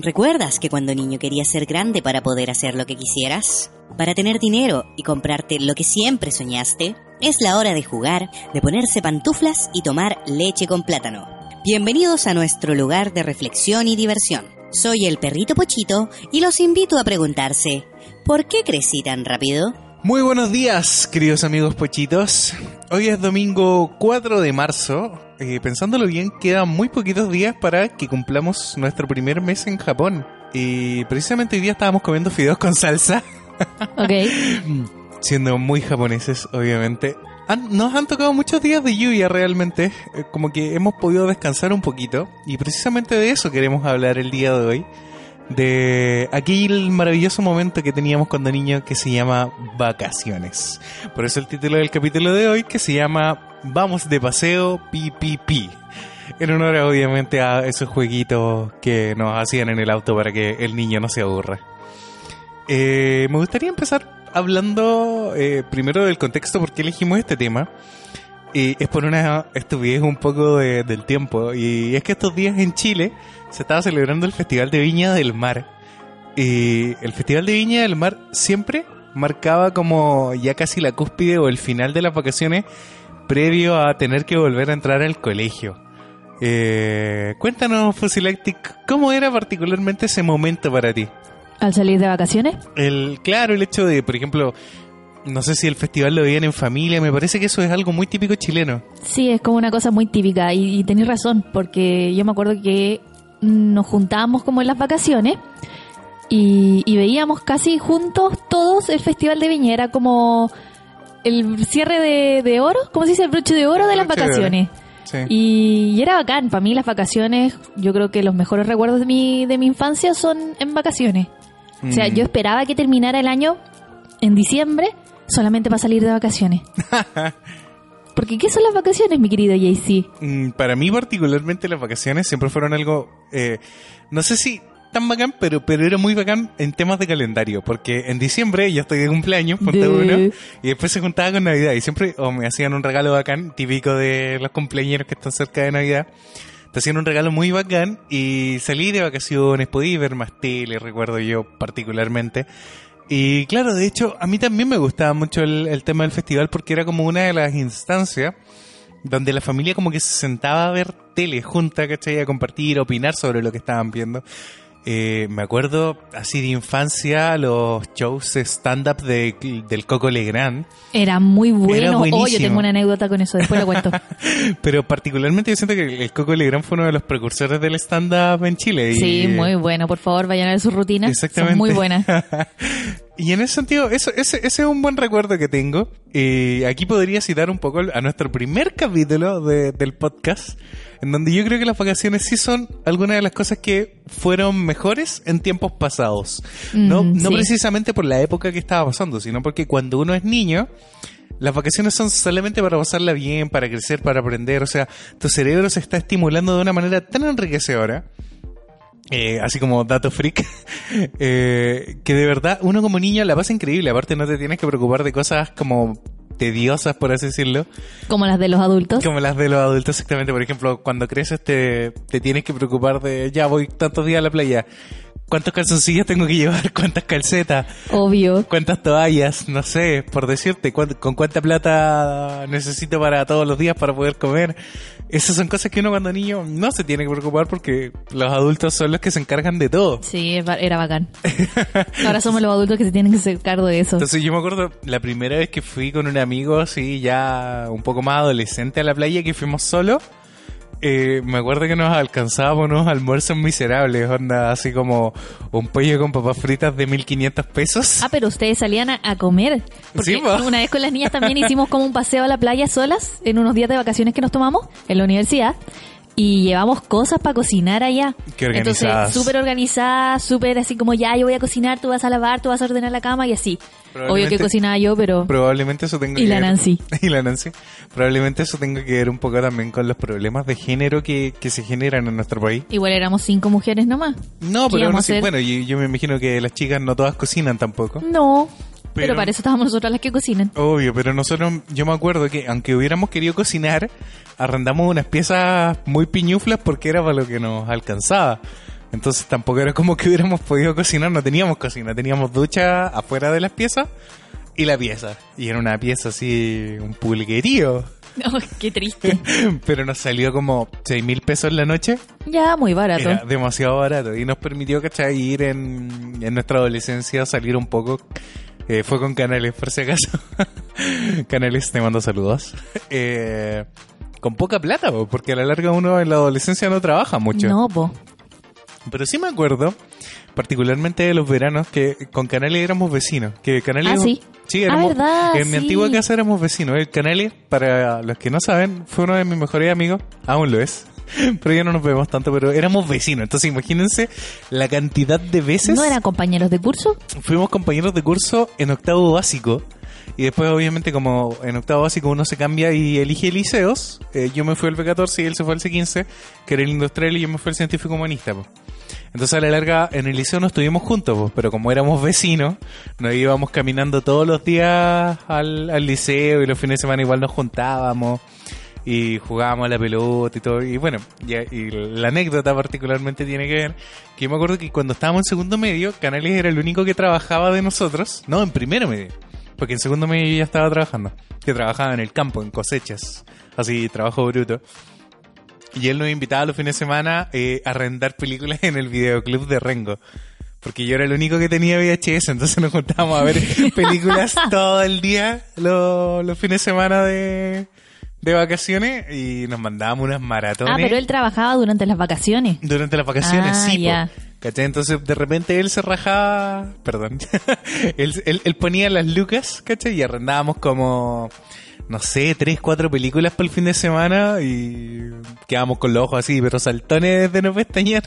¿Recuerdas que cuando niño querías ser grande para poder hacer lo que quisieras? Para tener dinero y comprarte lo que siempre soñaste? Es la hora de jugar, de ponerse pantuflas y tomar leche con plátano. Bienvenidos a nuestro lugar de reflexión y diversión. Soy el perrito Pochito y los invito a preguntarse, ¿por qué crecí tan rápido? Muy buenos días, queridos amigos pochitos. Hoy es domingo 4 de marzo. Eh, pensándolo bien, quedan muy poquitos días para que cumplamos nuestro primer mes en Japón. Y precisamente hoy día estábamos comiendo fideos con salsa. Ok. Siendo muy japoneses, obviamente. Han- nos han tocado muchos días de lluvia realmente. Eh, Como que hemos podido descansar un poquito. Y precisamente de eso queremos hablar el día de hoy. De aquel maravilloso momento que teníamos cuando niño que se llama vacaciones. Por eso el título del capítulo de hoy que se llama Vamos de paseo pi. En honor obviamente a esos jueguitos que nos hacían en el auto para que el niño no se aburra. Eh, me gustaría empezar hablando eh, primero del contexto por qué elegimos este tema. Y es por una estupidez un poco de- del tiempo. Y es que estos días en Chile se estaba celebrando el Festival de Viña del Mar. Y el Festival de Viña del Mar siempre marcaba como ya casi la cúspide o el final de las vacaciones previo a tener que volver a entrar al colegio. Eh, cuéntanos, Fusilactic, ¿cómo era particularmente ese momento para ti? Al salir de vacaciones. El, claro, el hecho de, por ejemplo, no sé si el festival lo veían en familia, me parece que eso es algo muy típico chileno. Sí, es como una cosa muy típica y, y tenés razón, porque yo me acuerdo que nos juntábamos como en las vacaciones y, y veíamos casi juntos todos el Festival de Viña. Era como el cierre de, de oro, ¿cómo se dice? El broche de oro de las vacaciones. Sí. Y, y era bacán. Para mí las vacaciones, yo creo que los mejores recuerdos de mi, de mi infancia son en vacaciones. O sea, Mm. yo esperaba que terminara el año en diciembre solamente para salir de vacaciones. Porque ¿qué son las vacaciones, mi querido JC? Mm, Para mí particularmente las vacaciones siempre fueron algo, eh, no sé si tan bacán, pero, pero era muy bacán en temas de calendario, porque en diciembre yo estoy de cumpleaños, ponte De- uno, y después se juntaba con Navidad, y siempre o me hacían un regalo bacán, típico de los cumpleaños que están cerca de Navidad, te hacían un regalo muy bacán, y salí de vacaciones, podí ver más tele, recuerdo yo particularmente, y claro, de hecho, a mí también me gustaba mucho el, el tema del festival porque era como una de las instancias donde la familia como que se sentaba a ver tele junta, ¿cachai? A compartir, a opinar sobre lo que estaban viendo. Eh, me acuerdo así de infancia los shows stand-up de, del Coco Legrand, Era muy Era bueno. Oh, yo tengo una anécdota con eso, después lo cuento. pero particularmente yo siento que el Coco Legrand fue uno de los precursores del stand-up en Chile. y- Sí, muy bueno. Por favor, vayan a ver sus rutinas. Exactamente. Son muy buenas. y en ese sentido, eso, ese, ese es un buen recuerdo que tengo. Y aquí podría citar un poco a nuestro primer capítulo de- del podcast, en donde yo creo que las vacaciones sí son algunas de las cosas que fueron mejores en tiempos pasados. No, Mm, no sí. precisamente por la época que estaba pasando, sino porque cuando uno es niño, las vacaciones son solamente para pasarla bien, para crecer, para aprender. O sea, tu cerebro se está estimulando de una manera tan enriquecedora. Eh, así como dato freak, eh, que de verdad uno como niño la pasa increíble. Aparte no te tienes que preocupar de cosas como tediosas, por así decirlo, Como las de los adultos. como las de los adultos exactamente. Por ejemplo, cuando creces te, te tienes que preocupar de, ya voy tantos días a la playa, ¿cuántos calzoncillos tengo que llevar? ¿Cuántas calcetas? Obvio. ¿Cuántas toallas? No sé, por decirte, ¿cuán- ¿con cuánta plata necesito para todos los días para poder comer? Esas son cosas que uno cuando niño no se tiene que preocupar porque los adultos son los que se encargan de todo. Sí, era bacán. Ahora somos los adultos que se tienen que hacer cargo de eso. Entonces yo me acuerdo la primera vez que fui con un amigo así ya un poco más adolescente a la playa que fuimos solos. Eh, me acuerdo que nos alcanzábamos unos almuerzos miserables, onda así como un pollo con papas fritas de 1500 pesos. Ah, pero ustedes salían a, a comer. Porque Sí, po. una vez con las niñas también hicimos como un paseo a la playa solas en unos días de vacaciones que nos tomamos en la universidad. Y llevamos cosas para cocinar allá. Qué. Entonces, súper organizadas, súper así como ya, yo voy a cocinar, tú vas a lavar, tú vas a ordenar la cama y así. Obvio que cocinaba yo, pero... Probablemente eso tenga Y que la ver- Nancy. Y la Nancy. Probablemente eso tenga que ver un poco también con los problemas de género que, que se generan en nuestro país. Igual éramos cinco mujeres nomás. No, ¿Qué pero así, hacer? bueno, yo, yo me imagino que las chicas no todas cocinan tampoco. No, pero, Pero- para eso estábamos nosotras las que cocinan. Obvio, pero nosotros, yo me acuerdo que aunque hubiéramos querido cocinar, arrendamos unas piezas muy piñuflas porque era para lo que nos alcanzaba. Entonces tampoco era como que hubiéramos podido cocinar, no teníamos cocina, teníamos ducha afuera de las piezas y la pieza. Y era una pieza así, un pulguerío. Oh, qué triste. Pero nos salió como 6 mil pesos la noche. Ya, muy barato. Era demasiado barato. Y nos permitió, ¿cachai? Ir en, en nuestra adolescencia, salir un poco. Eh, fue con Canales, por si acaso. Canales, te mando saludos. Eh, con poca plata, po, porque a la larga uno en la adolescencia no trabaja mucho. No, po. Pero sí me acuerdo, particularmente de los veranos, que con Canales éramos vecinos. Que Canales, Ah, sí. Sí, Ah, éramos, verdad, en mi antigua casa éramos vecinos. El Canales, para los que no saben, fue uno de mis mejores amigos. Aún lo es. Pero ya no nos vemos tanto, pero éramos vecinos. Entonces imagínense la cantidad de veces ¿No eran compañeros de curso? fuimos compañeros de curso en octavo básico. Y después, obviamente, como en octavo básico uno se cambia y elige liceos, eh, yo me fui al B14 y él se fue al C15, que era el industrial, y yo me fui al científico humanista. po. Entonces, a la larga, en el liceo no estuvimos juntos, po, pero como éramos vecinos, nos íbamos caminando todos los días al, al liceo y los fines de semana igual nos juntábamos y jugábamos a la pelota y todo. Y bueno, y, y la anécdota particularmente tiene que ver que yo me acuerdo que cuando estábamos en segundo medio, Canales era el único que trabajaba de nosotros. No, en primero medio. Porque en segundo medio yo ya estaba trabajando. Que trabajaba en el campo, en cosechas. Así, trabajo bruto. Y él nos invitaba los fines de semana eh, a arrendar películas en el videoclub de Rengo. Porque yo era el único que tenía VHS, entonces nos juntábamos a ver películas todo el día, lo- los fines de semana de, de vacaciones, y nos mandábamos unas maratones. Ah, pero él trabajaba durante las vacaciones. Durante las vacaciones, Ah, sí, ya. ¿Cachai? Entonces de repente él se rajaba, perdón, él, él- él ponía las lucas, ¿cachai? Y arrendábamos como, no sé, tres, cuatro películas para el fin de semana y quedábamos con los ojos así, pero saltones de no pestañear.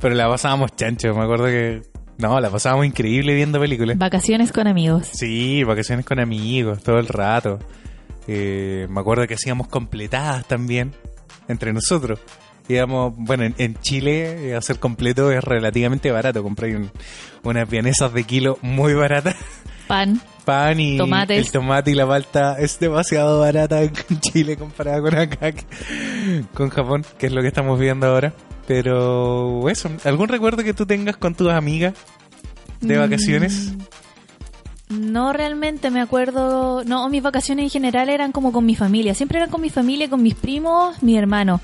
Pero la pasábamos chancho, me acuerdo que, no, la pasábamos increíble viendo películas. Vacaciones con amigos. Sí, vacaciones con amigos, todo el rato. Eh, me acuerdo que hacíamos completadas también entre nosotros. Íbamos, bueno, en, en Chile eh, hacer completo es relativamente barato. Compré un- unas vienesas de kilo muy baratas. Pan. Pan y Tomates. el tomate y la palta es demasiado barata en Chile comparada con acá, con Japón, que es lo que estamos viendo ahora. Pero eso, ¿algún recuerdo que tú tengas con tus amigas de Mm, vacaciones? No realmente me acuerdo. No, mis vacaciones en general eran como con mi familia. Siempre eran con mi familia, con mis primos, mi hermano.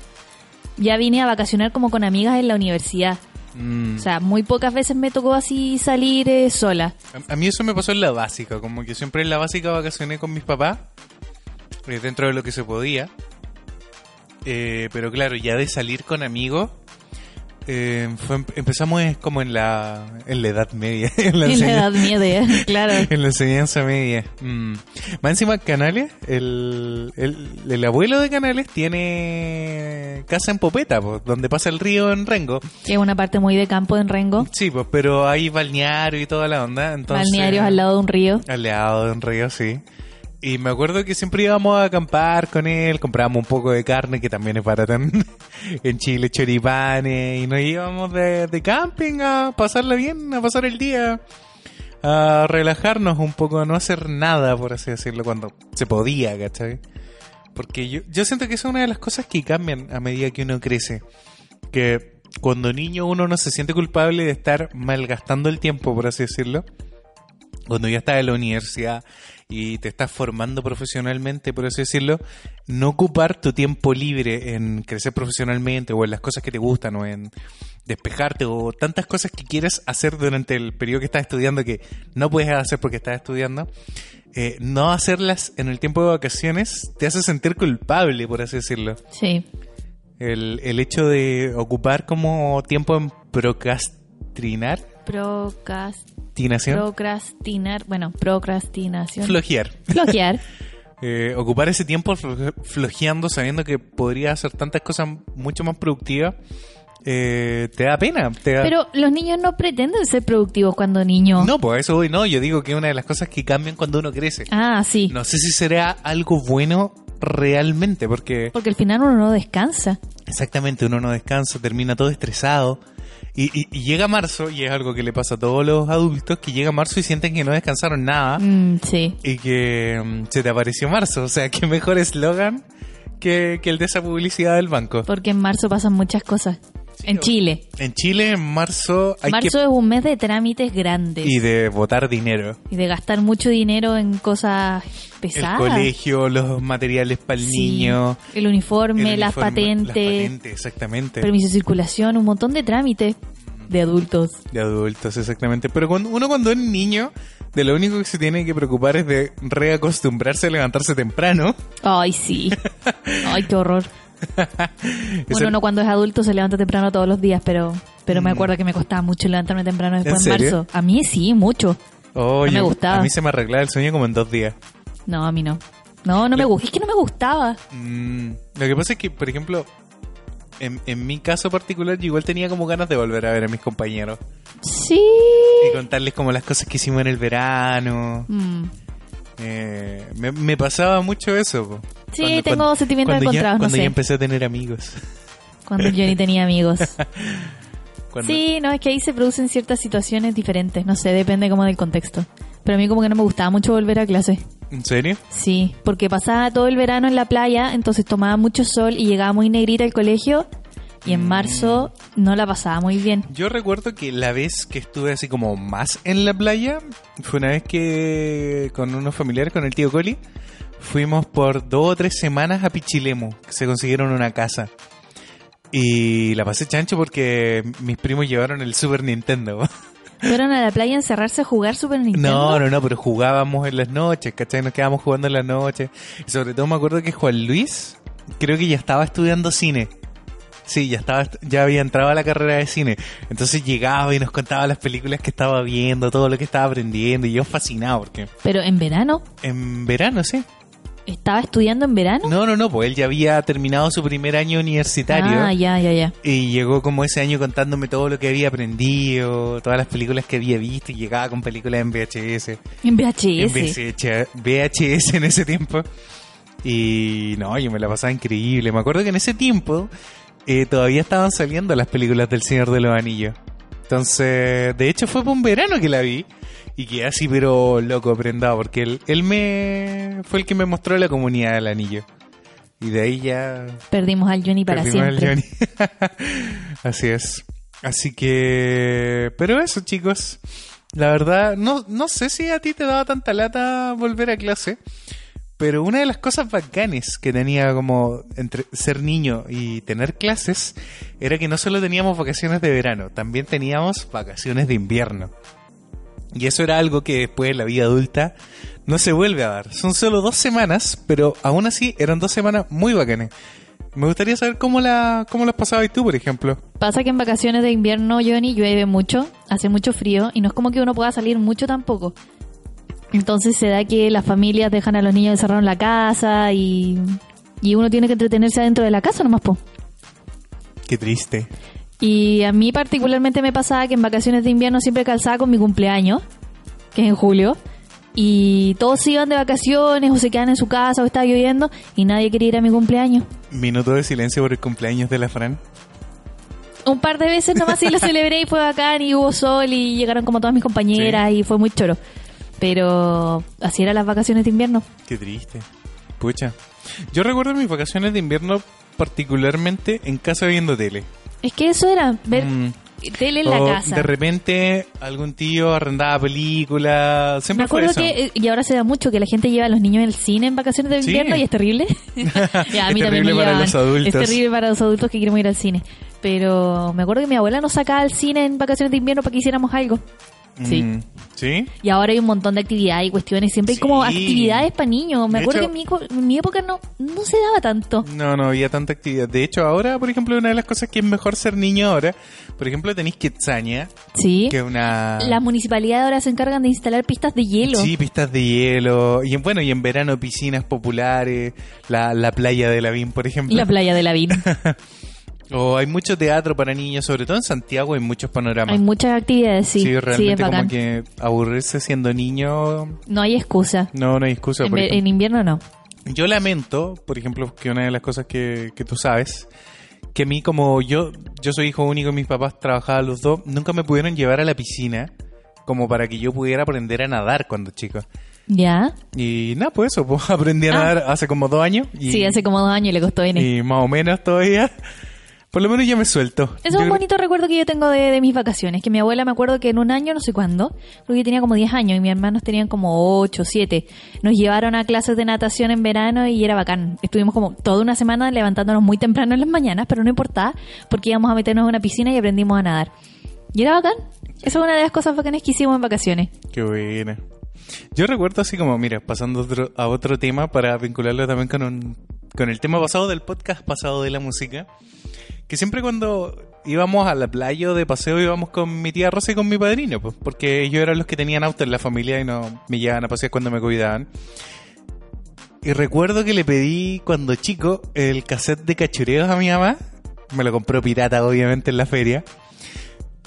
Ya vine a vacacionar como con amigas en la universidad. Mm. O sea, muy pocas veces me tocó así salir eh, sola. A, a mí eso me pasó en la básica, como que siempre en la básica vacacioné con mis papás, eh, dentro de lo que se podía. Eh, pero claro, ya de salir con amigos, eh, fue- empezamos es como en la, en la edad media, en la, En la edad media, claro. en la enseñanza media. Mm. Más encima Canales, el, el, el abuelo de Canales tiene casa en Popeta, po, donde pasa el río en Rengo. Que es una parte muy de campo en Rengo. Sí, pues, pero hay balneario y toda la onda. Entonces, Balnearios al lado de un río. Al lado de un río, sí. Y me acuerdo que siempre íbamos a acampar con él, comprábamos un poco de carne, que también es barata en, en Chile, choripanes, y nos íbamos de, de camping a pasarla bien, a pasar el día, a relajarnos un poco, a no hacer nada, por así decirlo, cuando se podía, ¿cachai? Porque yo, yo siento que es una de las cosas que cambian a medida que uno crece. Que cuando niño uno no se siente culpable de estar malgastando el tiempo, por así decirlo. Cuando ya estás en la universidad y te estás formando profesionalmente, por así decirlo, no ocupar tu tiempo libre en crecer profesionalmente o en las cosas que te gustan o en despejarte o tantas cosas que quieres hacer durante el periodo que estás estudiando que no puedes hacer porque estás estudiando, eh, no hacerlas en el tiempo de vacaciones te hace sentir culpable, por así decirlo. Sí. El, el hecho de ocupar como tiempo en procrastinar, Procrastinación. Procrastinar. Bueno, procrastinación. flojear. Flojear. Eh, ocupar ese tiempo flo- flojeando sabiendo que podría hacer tantas cosas mucho más productivas, eh, te da pena. Te da... Pero los niños no pretenden ser productivos cuando niños. No, pues eso voy, no, yo digo que es una de las cosas que cambian cuando uno crece. Ah, sí. No sé si será algo bueno realmente, porque Porque al final uno no descansa. exactamente uno no descansa, termina todo estresado. Y, y- y llega marzo, y es algo que le pasa a todos los adultos, que llega marzo y sienten que no descansaron nada Mm, sí. y que mm, se te apareció marzo. O sea, qué mejor eslogan que, que el de esa publicidad del banco. Porque en marzo pasan muchas cosas. En Chile. En Chile, en marzo, hay Marzo es un mes de trámites grandes. que... Y de votar dinero. Y de gastar mucho dinero en cosas El pesadas. colegio, los materiales para el Sí, niño. El uniforme, el las, uniforme, patentes, Las patentes, exactamente. permiso de circulación, un montón de trámites de adultos. De adultos, exactamente. Pero cuando, uno cuando es niño, de lo único que se tiene que preocupar es de reacostumbrarse a levantarse temprano. Ay, sí. Ay, qué horror. Bueno, el- uno cuando es adulto se levanta temprano todos los días, pero pero me Mm. acuerdo que me costaba mucho levantarme temprano después ¿En marzo. A mí sí, mucho. Oh, no me gustaba. A mí se me arreglaba el sueño como en dos días. No, a mí no. No, no me gusta. Es que no me gustaba. Mm, lo que pasa es que, por ejemplo, en, en mi caso particular, yo igual tenía como ganas de volver a ver a mis compañeros Sí. y contarles como las cosas que hicimos en el verano. Mm. Eh, me, me pasaba mucho eso. po. Sí, tengo sentimientos cuando ya- encontrados, no Cuando sé. ya empecé a tener amigos. Cuando yo ni tenía amigos. Cuando- Sí, no, es que ahí se producen ciertas situaciones diferentes. No sé, depende como del contexto. Pero a mí como que no me gustaba mucho volver a clase. ¿En serio? Sí, porque pasaba todo el verano en la playa, entonces tomaba mucho sol y llegaba muy negrita al colegio. Y en marzo no la pasaba muy bien. Yo recuerdo que la vez que estuve así como más en la playa fue una vez que con unos familiares, con el tío Coli, fuimos por dos o tres semanas a Pichilemu, que se consiguieron una casa. Y la pasé chancho porque mis primos llevaron el Super Nintendo. ¿Fueron a la playa a encerrarse a jugar Super Nintendo? No, no, no, pero jugábamos en las noches, ¿cachai? Nos quedábamos jugando en las noches. Y sobre todo me acuerdo que Juan Luis, creo que ya estaba estudiando cine. Sí, ya estaba, ya había entrado a la carrera de cine. Entonces llegaba y nos contaba las películas que estaba viendo, todo lo que estaba aprendiendo. Y yo fascinado porque Pero en verano, en verano, sí. ¿estaba estudiando en verano? No, no, no, pues él ya había terminado su primer año universitario. Ah, ya, ya, ya. Y llegó como ese año contándome todo lo que había aprendido, todas las películas que había visto y llegaba con películas en VHS. En En VHS. VHS, VHS en ese tiempo. Y no, yo me la pasaba increíble. Me acuerdo que en ese tiempo eh, todavía estaban saliendo las películas del Señor de los Anillos. Entonces, de hecho fue por un verano que la vi. Y quedé así, pero loco, prendado. Porque él, él me fue el que me mostró la comunidad del anillo. Y de ahí ya Perdimos al Johnny para Perdimos al siempre. Johnny. Así es. Así que... Pero eso, chicos. La verdad, no, no sé si a ti te daba tanta lata volver a clase. Pero una de las cosas bacanes que tenía como entre ser niño y tener clases era que no solo teníamos vacaciones de verano, también teníamos vacaciones de invierno. Y eso era algo que después en la vida adulta no se vuelve a dar. Son solo dos semanas, pero aún así eran dos semanas muy bacanes. Me gustaría saber cómo la cómo las pasabas tú, por ejemplo. Pasa que en vacaciones de invierno, Johnny, llueve mucho, hace mucho frío y no es como que uno pueda salir mucho tampoco. Entonces se da que las familias dejan a los niños encerrados en la casa y, y uno tiene que entretenerse adentro de la casa nomás, po. Qué triste. Y a mí particularmente me pasaba que en vacaciones de invierno siempre calzaba con mi cumpleaños, que es en julio, y todos se iban de vacaciones o se quedan en su casa o estaba lloviendo y nadie quería ir a mi cumpleaños. Minuto de silencio por el cumpleaños de la Fran. Un par de veces nomás sí lo celebré y fue bacán y hubo sol y llegaron como todas mis compañeras y fue muy choro. Pero así eran las vacaciones de invierno. Qué triste. Pucha. Yo recuerdo mis vacaciones de invierno particularmente en casa viendo tele. Es que eso era ver Mm. tele en la O casa. De repente algún tío arrendaba películas. Me Siempre fue acuerdo eso. que, eh, y ahora se da mucho, que la gente lleva a los niños al cine en vacaciones de Sí. invierno y es terrible. Ya, a mí Es terrible me para los adultos. Es terrible para los adultos que queremos ir al cine. Pero me acuerdo que mi abuela nos sacaba al cine en vacaciones de invierno para que hiciéramos algo. Sí. Mm, ¿Sí? Y ahora hay un montón de actividades y cuestiones. Siempre hay como actividades para niños. Me De acuerdo hecho- que en mi, en mi época no, no se daba tanto. No, no había tanta actividad. De hecho, ahora, por ejemplo, una de las cosas que es mejor ser niño ahora, por ejemplo, tenéis Kitsania, Sí. que una... Las municipalidades ahora se encargan de instalar pistas de hielo. Sí, pistas de hielo. Y en- bueno, y en verano piscinas populares, la, la playa de Lavín, por ejemplo. La playa de la Vin. O hay mucho teatro para niños, sobre todo en Santiago hay muchos panoramas. hay muchas actividades, sí. Sí, realmente como que aburrirse siendo niño, No hay excusa. no, no hay excusa. En, invierno no. Yo lamento, por ejemplo, que una de las cosas que, que tú sabes, que a mí como yo, yo soy hijo único y mis papás trabajaban los dos, nunca me pudieron llevar a la piscina como para que yo pudiera aprender a nadar cuando chico. ¿Ya? Y nada, pues eso, pues aprendí a Ah. nadar hace como dos años. Y, sí, hace como dos años y le costó venir. y más o menos todavía. Por lo menos ya me suelto. Eso Yo es un creo- bonito recuerdo que yo tengo de, de mis vacaciones. Que mi abuela me acuerdo que en un año, no sé cuándo, porque yo tenía como 10 años y mis hermanos tenían como 8, 7. Nos llevaron a clases de natación en verano y era bacán. Estuvimos como toda una semana levantándonos muy temprano en las mañanas, pero no importaba porque íbamos a meternos en una piscina y aprendimos a nadar. Y era bacán. Esa es una de las cosas bacanas que hicimos en vacaciones. Qué buena. Yo recuerdo así como, mira, pasando otro- a otro tema para vincularlo también con, un, con el tema pasado del podcast pasado de la música, que siempre cuando íbamos a la playa de paseo íbamos con mi tía Rosa y con mi padrino, pues, porque ellos eran los que tenían auto en la familia y no me llevaban a pasear cuando me cuidaban. Y recuerdo que le pedí cuando chico el cassette de cachureos a mi mamá. Me lo compró pirata, obviamente, en la feria.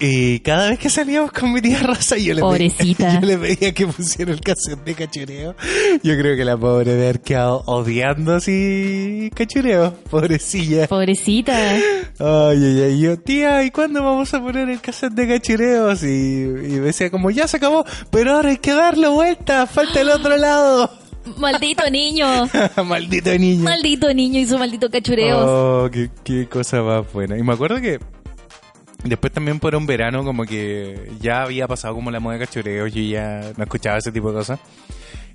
Y cada vez que salíamos con mi tía Rosa, yo le, pedía, yo le pedía que pusiera el cassette de cachureo. Yo creo que la pobre de haber quedado odiando así cachureo. Pobrecilla. Pobrecita. Ay, ay, ay. Yo, tía, ¿y cuándo vamos a poner el cassette de cachureos? Y, y me decía como, ya se acabó, pero ahora hay que darle vuelta, falta el otro lado. Maldito niño. Maldito niño. Maldito niño y su maldito cachureos. Oh, qué, qué cosa más buena. Y me acuerdo que después también por un verano como que ya había pasado como la moda de cachureo, yo ya no escuchaba ese tipo de cosas.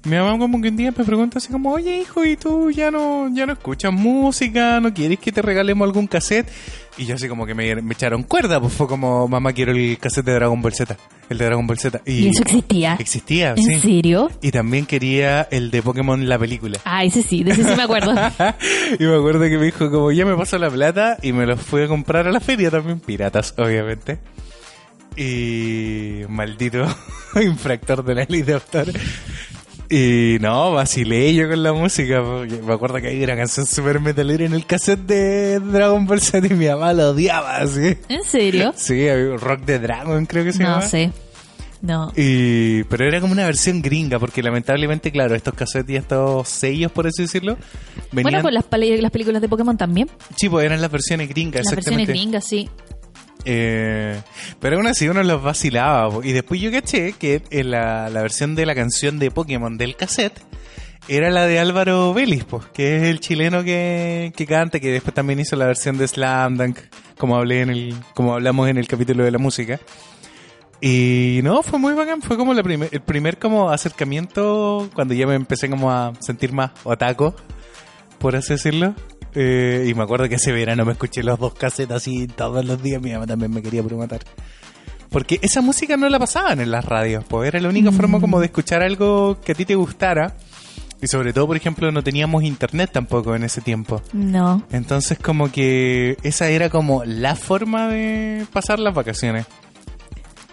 Y mi mamá como que un día me pregunta así como, oye hijo, ¿y tú ya no, ya no escuchas música? ¿No quieres que te regalemos algún cassette? Y yo así como que me, me echaron cuerda, pues fue como, mamá quiero el cassette de Dragon Ball Z, el de Dragon Ball Z. ¿Y eso existía? Existía, ¿En sí. serio? Y también quería el de Pokémon la película. Ah, ese sí, de ese sí me acuerdo. y me acuerdo que me dijo como ya me pasó la plata y me los fui a comprar a la feria también, piratas obviamente. Y maldito infractor de la ley de autor. Y no, vacilé yo con la música. Me acuerdo que hay una canción super metalera en el cassette de Dragon Ball Z y mi mamá lo odiaba así. ¿En serio? Sí, rock de Dragon creo que se No llama. sé. No. Y, pero era como una versión gringa, porque lamentablemente, claro, estos cassettes y estos sellos, por así decirlo, venían... Bueno, con las, las películas de Pokémon también. Sí, pues eran las versiones gringas, Las versiones gringas, sí. Eh, pero aún así uno los vacilaba. Y después yo caché que en la, la versión de la canción de Pokémon del cassette era la de Álvaro Vélez, pues, que es el chileno que, que canta, que después también hizo la versión de Slam Dunk, como hablé en el, como hablamos en el capítulo de la música. Y no, fue muy bacán, fue como la primer, el primer como acercamiento cuando ya me empecé como a sentir más otaco, por así decirlo. Eh, y me acuerdo que ese verano me escuché los dos cassettes así todos los días, mi mamá también me quería por matar. Porque esa música no la pasaban en las radios, pues era la única forma como de escuchar algo que a ti te gustara. Y sobre todo, por ejemplo, no teníamos internet tampoco en ese tiempo. No. Entonces como que esa era como la forma de pasar las vacaciones. Qué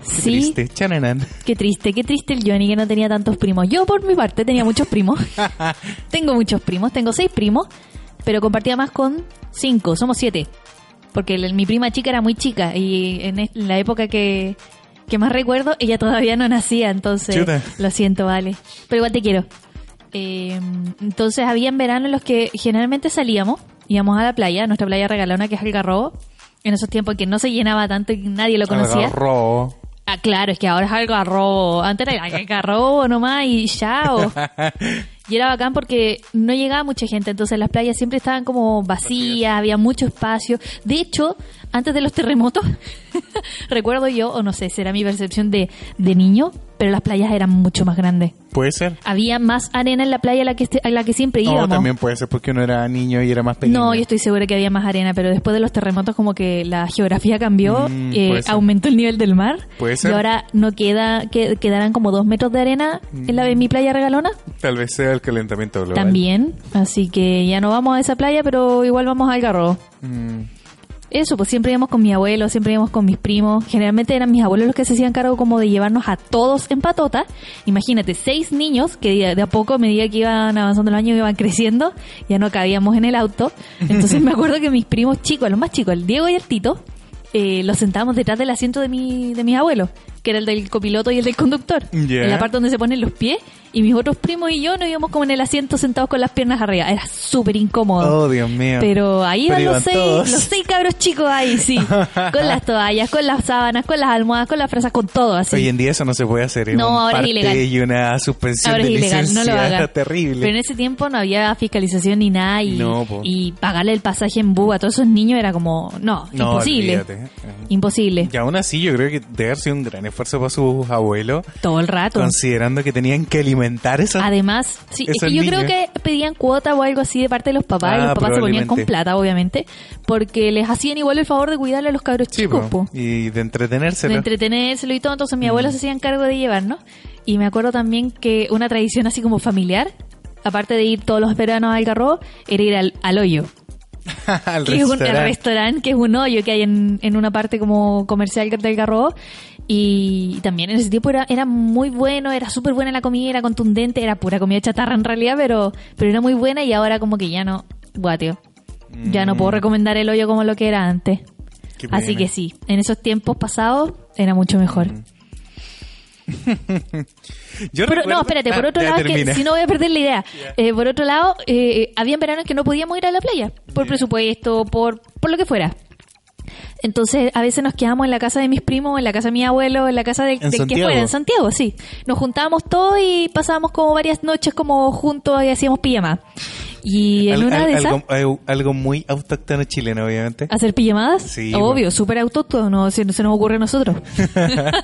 Sí. Triste, chananán. Qué triste, qué triste el Johnny que no tenía tantos primos. Yo por mi parte tenía muchos primos. tengo muchos primos, tengo seis primos, pero compartía más con cinco, somos siete. Porque el- mi prima chica era muy chica y en la época que, que más recuerdo ella todavía no nacía, entonces Chuta. lo siento, vale. Pero igual te quiero. Eh, entonces había en verano en los que generalmente salíamos, íbamos a la playa, nuestra playa regalona que es Algarrobo, en esos tiempos que no se llenaba tanto y nadie lo conocía. Agarró. Ah, claro, es que ahora es algarrobo. Antes era algarrobo nomás y chao. Y era bacán porque no llegaba mucha gente, entonces las playas siempre estaban como vacías, había mucho espacio. De hecho, antes de los terremotos, recuerdo yo, o no sé, será mi percepción de, de niño, pero las playas eran mucho más grandes. Puede ser. Había más arena en la playa a la que, este- a la que siempre No, íbamos. también puede ser porque uno era niño y era más pequeño. No, yo estoy segura que había más arena, pero después de los terremotos como que la geografía cambió, Mm, eh, aumentó el nivel del mar Puede ser. y ahora no queda, que, quedarán como dos metros de arena en, la, en mi playa regalona Tal vez sea el calentamiento global. también, así que ya no vamos a esa playa, pero igual vamos al Algarrobo. Mm, Eso, pues siempre íbamos con mi abuelo, siempre íbamos con mis primos. Generalmente eran mis abuelos los que se hacían cargo como de llevarnos a todos en patota. Imagínate, seis niños que de de a poco, a medida que iban avanzando los años, iban creciendo, ya no cabíamos en el auto. Entonces me acuerdo que mis primos chicos, los más chicos, el Diego y el Tito, eh, los sentábamos detrás del asiento de, mi, de mis abuelos, que era el del copiloto y el del conductor. Ya. En la parte donde se ponen los pies. y mis otros primos y yo nos íbamos como en el asiento sentados con las piernas arriba. Era súper incómodo. Oh, Dios mío. Pero ahí Pero iban los seis, todos. los seis cabros chicos ahí, sí. con las toallas, con las sábanas, con las almohadas, con las fresas, con todo así. Hoy en día eso no se puede hacer. es No, un ahora es parte ilegal. Y una suspensión Ahora de es ilegal, no lo licencia hagan. terrible. Pero en ese tiempo no había fiscalización ni nada y, No, y pagarle el pasaje en bus a todos esos niños era como, no, No, imposible. olvídate. Imposible. Y aún así yo creo que debe haber sido un gran esfuerzo para sus abuelos, Todo el rato. considerando que tenían que alimentar esas... Además, sí, es Esos que yo niños. creo que pedían cuota o algo así de parte de los papás y Ah, los papás se ponían con plata, obviamente, porque les hacían igual el favor de cuidarle a los cabros Sí, chicos, po. y de entretenerse. de entretenérselo y todo, entonces mi abuelo se hacían cargo de llevarnos. Y me acuerdo también que una tradición así como familiar, aparte de ir todos los veranos al Garrobo, era ir al, al hoyo. al que es un el restaurante. que es un hoyo que hay en, en una parte como comercial del Garrobo. Y también en ese tiempo era, era muy bueno, era súper buena la comida, era contundente, era pura comida chatarra en realidad, pero, pero era muy buena y ahora como que ya no, guateo. Ya no Mm. puedo recomendar el hoyo como lo que era antes. Así que sí, en esos tiempos pasados era mucho mejor. Yo Pero, recuerdo- no, espérate, por Ah, otro lado, que si no voy a perder la idea. Eh, por otro lado, eh, habían veranos que no podíamos ir a la playa, por presupuesto, por, por lo que fuera. Entonces, a veces nos quedábamos en la casa de mis primos, en la casa de mi abuelo, en la casa del, ¿En del que fuera, en Santiago, sí. Nos juntábamos todos y pasábamos como varias noches como juntos y hacíamos pijama. Y en Al- una al- de esas... algo, muy autóctono chileno, obviamente. ¿Hacer pijamadas? Sí, Obvio, súper autóctono, se, se nos ocurre a nosotros.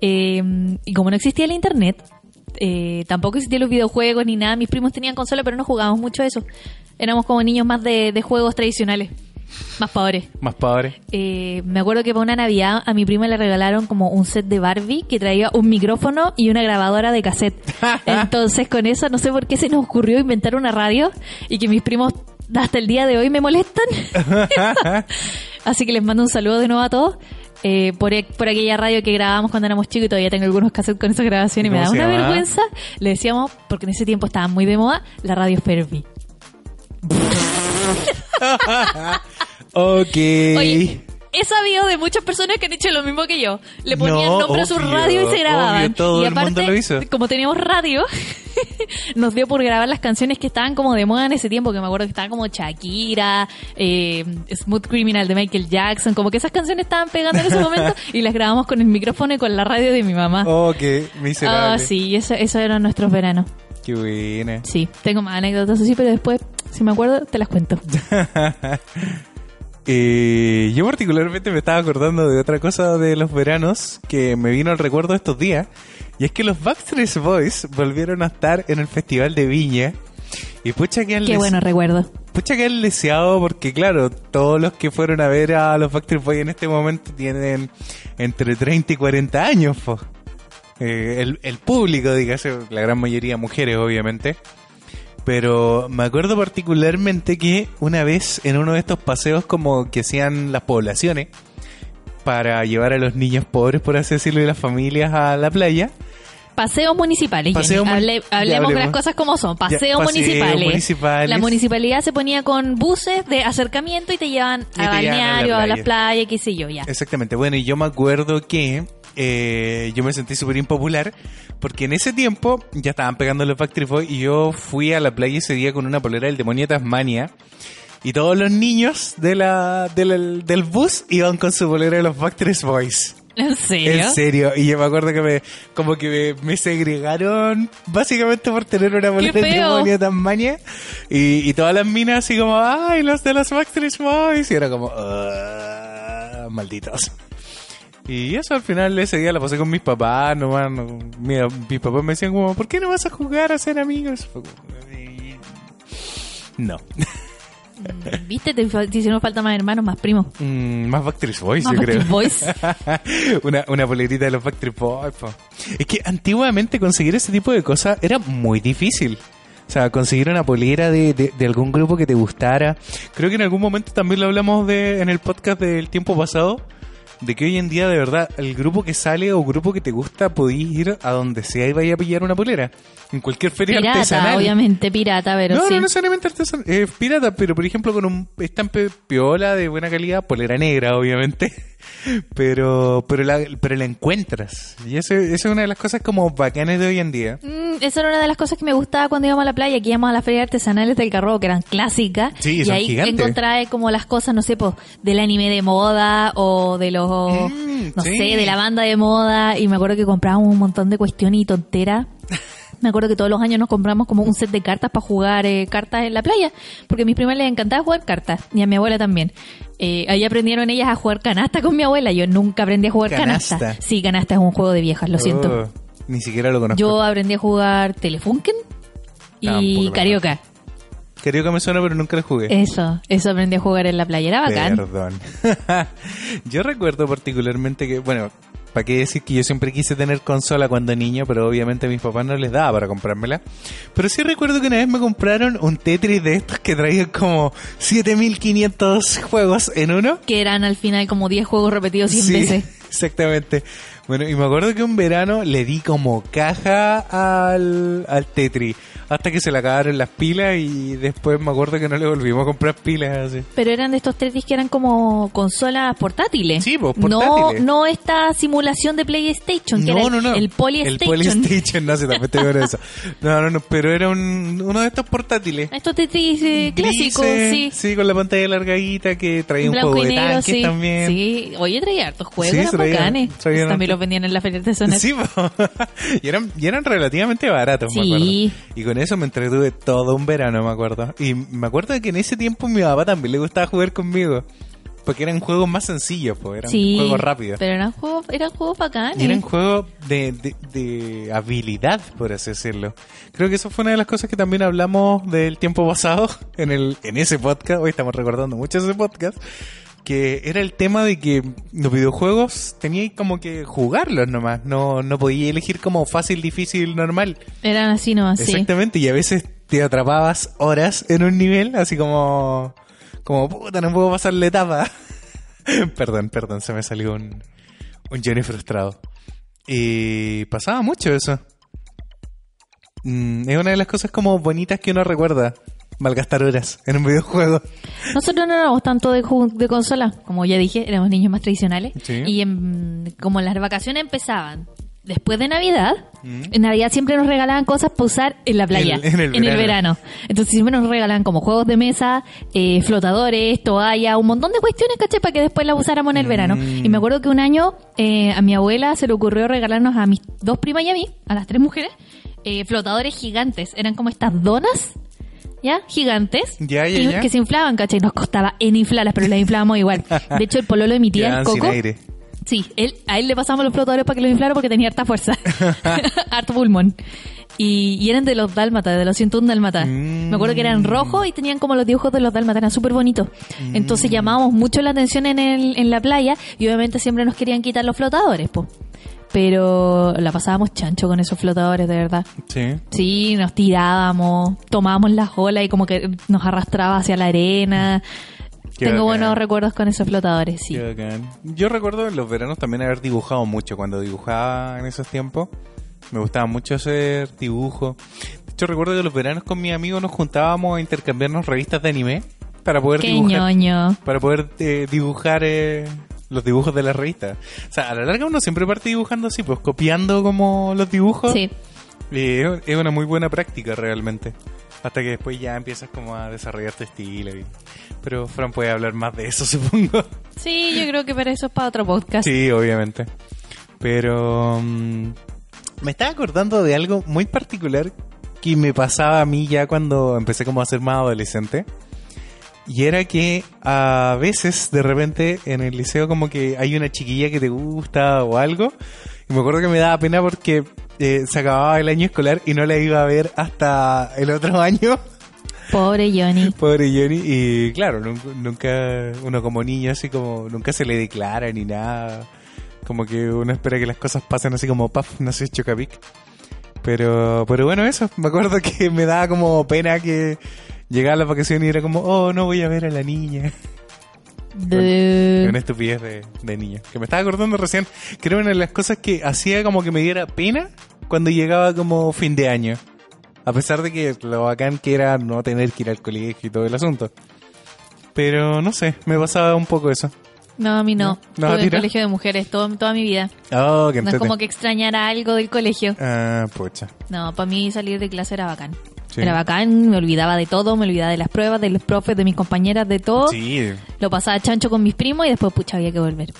Eh, y como no existía el internet, eh, tampoco existían los videojuegos ni nada, mis primos tenían consola, pero no jugábamos mucho eso. Éramos como niños más de, de juegos tradicionales, más padres. Más padre. Eh, me acuerdo que para una Navidad a mi prima le regalaron como un set de Barbie que traía un micrófono y una grabadora de cassette. Entonces con eso no sé por qué se nos ocurrió inventar una radio y que mis primos hasta el día de hoy me molestan. Así que les mando un saludo de nuevo a todos. eh, por, por aquella radio que grabábamos cuando éramos chicos y todavía tengo algunos cassettes con esa grabación y me ¿Cómo da una vergüenza. Le decíamos, porque en ese tiempo estaba muy de moda, la radio Ferbi. Ok. Oye, he sabido de muchas personas que han hecho lo mismo que yo. Le ponían No, nombre a su radio y se grababan. obvio, todo y el aparte, mundo lo hizo. como teníamos radio, nos dio por grabar las canciones que estaban como de moda en ese tiempo, que me acuerdo que estaban como Shakira, eh, Smooth Criminal de Michael Jackson, como que esas canciones estaban pegando en ese momento y las grabamos con el micrófono y con la radio de mi mamá. Oh, qué miserable. Ah, sí, eso, eso eran nuestros veranos. Qué buena. Sí, tengo más anécdotas así, pero después, si me acuerdo, te las cuento. Eh, yo particularmente me estaba acordando de otra cosa de los veranos que me vino al recuerdo estos días. Y es que los Backstreet Boys volvieron a estar en el Festival de Viña. Y pucha que han Qué bueno recuerdo. Pucha que han leseado porque claro, todos los que fueron a ver a los Backstreet Boys en este momento tienen entre 30 y 40 años, po. Eh, el, el público, dígase, la gran mayoría mujeres obviamente. Pero me acuerdo particularmente que una vez en uno de estos paseos como que hacían las poblaciones para llevar a los niños pobres, por así decirlo, y las familias a la playa, Paseos municipales. Paseo Jenny. Hable- hablemos de las cosas como son. Paseos paseos municipales. municipales. La municipalidad se ponía con buses de acercamiento y te llevan Y a balneario, a, la playa, qué sé yo, ya. Exactamente. Bueno, y yo me acuerdo que eh, yo me sentí súper impopular porque en ese tiempo ya estaban pegando los Backstreet Boys y yo fui a la playa ese día con una polera del demonio de Tasmania y todos los niños de la, del, del bus iban con su polera de los Backstreet Boys. ¿En serio? En serio. Y yo me acuerdo que me, como que me, me segregaron básicamente por tener una bolera del feo! demonio de Tasmania. Y, y todas las minas así como, ay, los de los Backstreet Boys. Y era como, "Ah, malditos. Y eso al final ese día la pasé con mis papás, no, mira, mis papás me decían como, ¿por qué no vas a jugar a ser amigos? "Eh, No. ¿Viste? Te, hicieron falta más hermanos, más primos. Mm, más Backstreet Boys, Más yo creo. Backstreet Boys. una, una polerita de los Backstreet Boys. po. Es que antiguamente conseguir ese tipo de cosas era muy difícil. O sea, conseguir una polera de, de, de algún grupo que te gustara. Creo que en algún momento también lo hablamos de, en el podcast del tiempo pasado. De que hoy en día, de verdad, el grupo que sale o grupo que te gusta, podéis ir a donde sea y vaya a pillar una polera. En cualquier feria Pirata, artesanal. obviamente, pirata, pero no, sí. no necesariamente artesanal. Eh, pirata, pero por ejemplo con un estampe piola de buena calidad, polera negra, obviamente. Pero pero la, pero la encuentras. Y eso, eso es una de las cosas como bacanes de hoy en día. Mm, esa era una de las cosas que me gustaba cuando íbamos a la playa, que íbamos a las ferias artesanales del Carro, que eran clásicas. Sí, y son ahí gigantes. encontraba como las cosas, no sé, pues, del anime de moda o de los, Mm, no sí. sé, de la banda de moda. Y me acuerdo que comprábamos un montón de cuestiones y tonteras. Me acuerdo que todos los años nos compramos como un set de cartas para jugar eh, cartas en la playa, porque a mis primas les encantaba jugar cartas, y a mi abuela también. Eh, ahí aprendieron ellas a jugar canasta con mi abuela, yo nunca aprendí a jugar canasta. Canasta. Sí, canasta es un juego de viejas, lo siento. Oh, ni siquiera lo conozco. Yo aprendí a jugar Telefunken y Carioca. Carioca me suena, pero nunca lo jugué. Eso, eso aprendí a jugar en la playa. Era bacán. Perdón. yo recuerdo particularmente que, bueno, ¿para qué decir que yo siempre quise tener consola cuando niño, pero obviamente a mis papás no les daba para comprármela? Pero sí recuerdo que una vez me compraron un Tetris de estos que traían como 7500 juegos en uno. Que eran al final como 10 juegos repetidos 100 Sí, veces. Exactamente. Bueno, y me acuerdo que un verano le di como caja al, al Tetris hasta que se le acabaron las pilas y después me acuerdo que no le volvimos a comprar pilas así. Pero eran de estos Tetris que eran como consolas portátiles. Sí, pues, No, portátiles. no esta simulación de PlayStation, que era el- el El Polystation. Polystation, no sé, también te eso. No, no, no, pero era un, uno de estos portátiles. Estos Tetris eh, clásicos, sí. Sí, con la pantalla largadita que traía un juego de negro, tanques sí. también. Sí, oye, traía hartos juegos, Sí, eran traía- bacanes. traía También hartos. Los vendían en la feria artesanal. Sí, y, eran, y eran relativamente baratos, me acuerdo. Y con eso me entretuve todo un verano, me acuerdo. Y me acuerdo de que en ese tiempo mi papá también le gustaba jugar conmigo. Porque eran juegos más sencillos, pues eran Sí, juegos rápidos. Pero eran juegos, eran juegos bacanes. Y eran juegos de, de, de habilidad, por así decirlo. Creo que eso fue una de las cosas que también hablamos del tiempo pasado en, el, en ese podcast. Hoy estamos recordando mucho ese podcast. Que era el tema de que los videojuegos teníais como que jugarlos nomás. No, no podíais elegir como fácil, difícil, normal. Eran así nomás, sí. Exactamente. Y a veces te atrapabas horas en un nivel, así como. Como puta, no puedo pasar la etapa. perdón, perdón, se me salió un, un Johnny frustrado. Y pasaba mucho eso. Mm, es una de las cosas como bonitas que uno recuerda. Malgastar horas en un videojuego. Nosotros no éramos tanto de, de consola, como ya dije, éramos niños más tradicionales. Sí. Y en- como las vacaciones empezaban después de Navidad, Mm. en Navidad siempre nos regalaban cosas para usar en la playa, En- en el verano. Entonces siempre nos regalaban como juegos de mesa, eh, flotadores, toalla, un montón de cuestiones, caché, para que después las usáramos en el verano. Mm. Y me acuerdo que un año eh, a mi abuela se le ocurrió regalarnos a mis dos primas y a mí, a las tres mujeres, eh, flotadores gigantes. Eran como estas donas. ¿Ya? Gigantes. Ya, ya, y ya. Que se inflaban, ¿cachai? Nos costaba en inflarlas, pero las inflábamos igual. De hecho, el pololo de mi tía, el Coco, aire. Sí, él, a él le pasamos los flotadores para que los inflara porque tenía harta fuerza. Harto pulmón. Y, y eran de los dálmatas, de los 101 dálmatas. Mm. Me acuerdo que eran rojos y tenían como los dibujos de los dálmatas, eran súper bonitos. Mm. Entonces llamábamos mucho la atención en, el, en la playa y obviamente siempre nos querían quitar los flotadores, po. Pero la pasábamos chancho con esos flotadores, de verdad. Sí. Sí, nos tirábamos, tomábamos las olas y como que nos arrastraba hacia la arena. Qué Tengo bacán. buenos recuerdos con esos flotadores, sí. Qué bacán. Yo recuerdo en los veranos también haber dibujado mucho. Cuando dibujaba en esos tiempos, me gustaba mucho hacer dibujo. De hecho, recuerdo que los veranos con mis amigos nos juntábamos a intercambiarnos revistas de anime para poder Qué dibujar. ñoño. Para poder eh, dibujar eh, los dibujos de las revistas. O sea, a la larga uno siempre parte dibujando así, pues copiando como los dibujos. Sí. Y es, una muy buena práctica realmente. Hasta que después ya empiezas como a desarrollar tu estilo. y- Pero Fran puede hablar más de eso, supongo. Sí, yo creo que para eso es para otro podcast. Sí, obviamente. Pero mm, me estaba acordando de algo muy particular que me pasaba a mí ya cuando empecé como a ser más adolescente. Y era que a veces, de repente, en el liceo como que hay una chiquilla que te gusta o algo. Y me acuerdo que me daba pena porque eh, se acababa el año escolar y no la iba a ver hasta el otro año. Pobre Johnny. Pobre Johnny. Y claro, nun- nunca, uno como niño así como, nunca se le declara ni nada. Como que uno espera que las cosas pasen así como, paf, no sé, chocapic. Pero, pero bueno, eso. Me acuerdo que me daba como pena que llegaba la vacación y era como, oh, no voy a ver a la niña. De- Una estupidez de, de niño. Que me estaba acordando recién. Creo una de las cosas que hacía como que me diera pena cuando llegaba como fin de año. A pesar de que lo bacán que era no tener que ir al colegio y todo el asunto. Pero no sé, me pasaba un poco eso. No, a mí no. ¿No? ¿No Estuve a en colegio de mujeres todo, toda mi vida. Oh, que No es como que extrañara algo del colegio. Ah, pucha. No, para mí salir de clase era bacán. Sí. Era bacán, me olvidaba de todo, me olvidaba de las pruebas, de los profes, de mis compañeras, de todo. Sí, Lo pasaba chancho con mis primos y después, pucha, había que volver.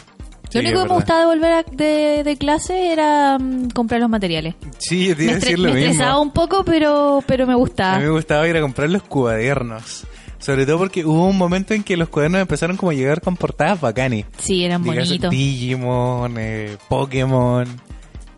Sí, Lo único que me gustaba de volver a- de, de clase era mm, comprar los materiales. sí, te Me, iba a decir lo me mismo. estresaba un poco, pero, pero me A gustaba. mí me gustaba ir a comprar los cuadernos. Sobre todo porque hubo un momento en que los cuadernos empezaron como a llegar con portadas bacanes. Sí, eran bonitos. Digimon, eh, Pokémon.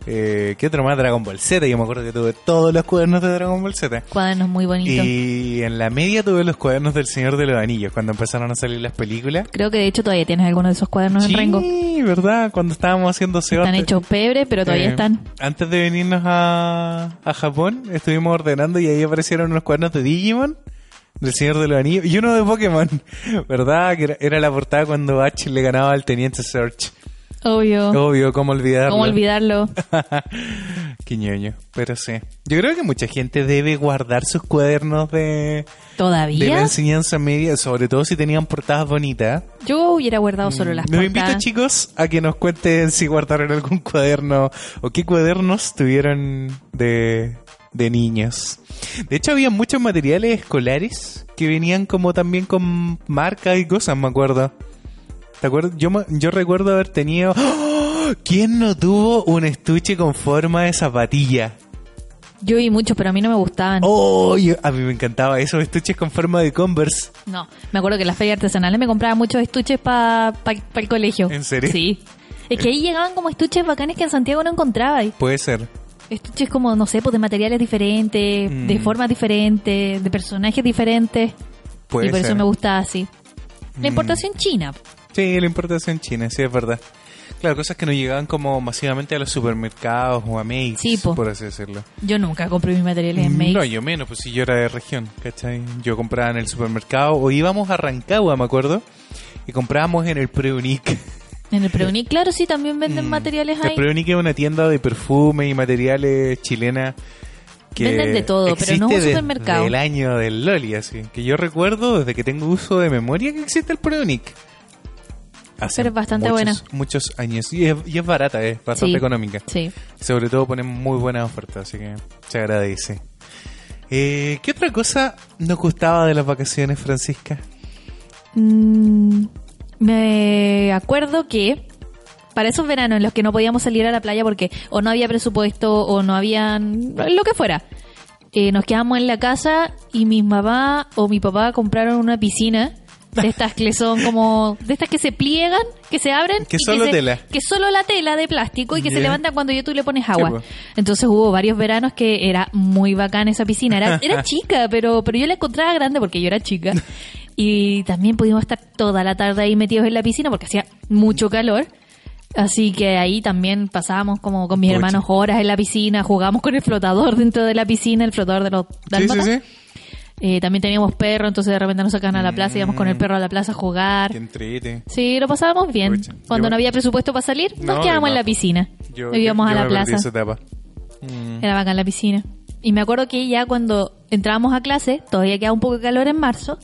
Eh, ¿Qué otro más? Dragon Ball Z. Yo me acuerdo que tuve todos los cuadernos de Dragon Ball Z. Cuadernos muy bonitos. Y en la media tuve los cuadernos del Señor de los Anillos, cuando empezaron a salir las películas. Creo que de hecho todavía tienes algunos de esos cuadernos sí, en Rengo. ¿verdad? Cuando estábamos haciendo SEO. Están hechos pebre, pero todavía eh, están. Antes de venirnos a, a Japón, estuvimos ordenando y ahí aparecieron unos cuadernos de Digimon, del Señor de los Anillos, y uno de Pokémon, ¿verdad? Que era, era la portada cuando Ash le ganaba al Teniente Search. Obvio. Obvio, ¿cómo olvidarlo? ¿Cómo olvidarlo? Qué ñoño, pero sí. Yo creo que mucha gente debe guardar sus cuadernos de, de la ¿Todavía? enseñanza media, sobre todo si tenían portadas bonitas. Yo hubiera guardado solo las Los invito, chicos, a que nos cuenten si guardaron algún cuaderno o qué cuadernos tuvieron de, de niños. De hecho, había muchos materiales escolares que venían como también con marcas y cosas, me acuerdo. ¿Te acuerdas? Yo, yo recuerdo haber tenido... ¡Oh! ¿Quién no tuvo un estuche con forma de zapatilla? Yo vi muchos, pero a mí no me gustaban. ¡Oh! yo- a mí me encantaba esos estuches con forma de Converse. No, me acuerdo que en las ferias artesanales me compraba muchos estuches para el colegio. ¿En serio? Sí. Es que ahí llegaban como estuches bacanes que en Santiago no encontraba. Puede ser. Estuches como, no sé, pues de materiales diferentes, Mm. de formas diferentes, de personajes diferentes. Puede y por ser. eso me gustaba así. La Mm. importación china. Sí, la importación china, sí, es verdad. Claro, cosas que no llegaban como masivamente a los supermercados o a Sí, po. por así decirlo. Yo nunca compré mis materiales en Macy's. No, yo menos, pues si yo era de región, ¿cachai? Yo compraba en el supermercado o íbamos a Rancagua, me acuerdo, y comprábamos en el Preunic. En el Preunic, claro, sí, también venden materiales Mm. El ahí. Preunic es una tienda de perfume y materiales chilena que Venden de todo, pero no es un supermercado. el año del Loli, así. Que yo recuerdo desde que tengo uso de memoria que existe el Preunic. Hace Pero es bastante muchos, buena. Muchos años. Y es, y es barata, es bastante Sí. económica. Sí. Sobre todo ponen muy buenas ofertas, así que se agradece. Eh, ¿Qué otra cosa nos gustaba de las vacaciones, Francisca? Mm, me acuerdo que para esos veranos en los que no podíamos salir a la playa porque o no había presupuesto o no habían lo que fuera, eh, nos quedamos en la casa y mi mamá o mi papá compraron una piscina de estas que son como de estas que se pliegan, que se abren, Que y solo se- tela. que solo la tela de plástico y que se levanta cuando yo tú le pones agua. pues. Entonces hubo varios veranos que era muy bacán esa piscina. Era, era chica, pero, pero yo la encontraba grande porque yo era chica. Y también pudimos estar toda la tarde ahí metidos en la piscina porque hacía mucho calor. Así que ahí también pasábamos como con mis hermanos horas en la piscina, jugábamos con el flotador dentro de la piscina, el flotador de los Sí, sí. Eh, también teníamos perro, entonces de repente nos sacaban a la plaza, íbamos con el perro a la plaza a jugar. Qué entrete. Sí, lo pasábamos bien. Cuando yo- no había presupuesto para salir, nos No, quedábamos en la piscina. Yo, íbamos yo- a yo la plaza. esa etapa. Mm. Era bacán la piscina. Y me acuerdo que ya cuando entrábamos a clase, todavía quedaba un poco de calor en marzo,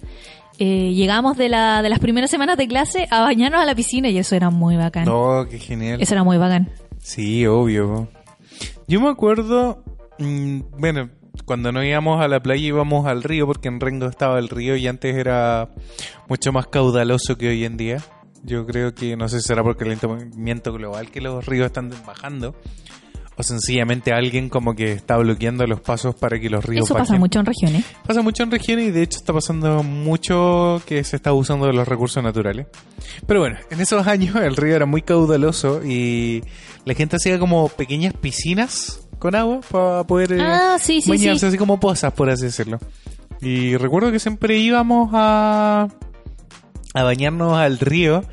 eh, llegamos de, la, de las primeras semanas de clase a bañarnos a la piscina y eso era muy bacán. No, qué genial. Eso era muy bacán. Sí, obvio. Yo me acuerdo, mm, bueno, cuando no íbamos a la playa íbamos al río porque en Rengo estaba el río y antes era mucho más caudaloso que hoy en día. Yo creo que no sé si será porque el calentamiento global que los ríos están bajando o sencillamente alguien como que está bloqueando los pasos para que los ríos Eso pasa mucho en regiones. Pasa mucho en regiones y de hecho está pasando mucho que se está usando de los recursos naturales. Pero bueno, en esos años el río era muy caudaloso y la gente hacía como pequeñas piscinas con agua para poder eh, Ah, sí, sí, bañarse, sí. así como pozas, por así decirlo. Y recuerdo que siempre íbamos a, a bañarnos al río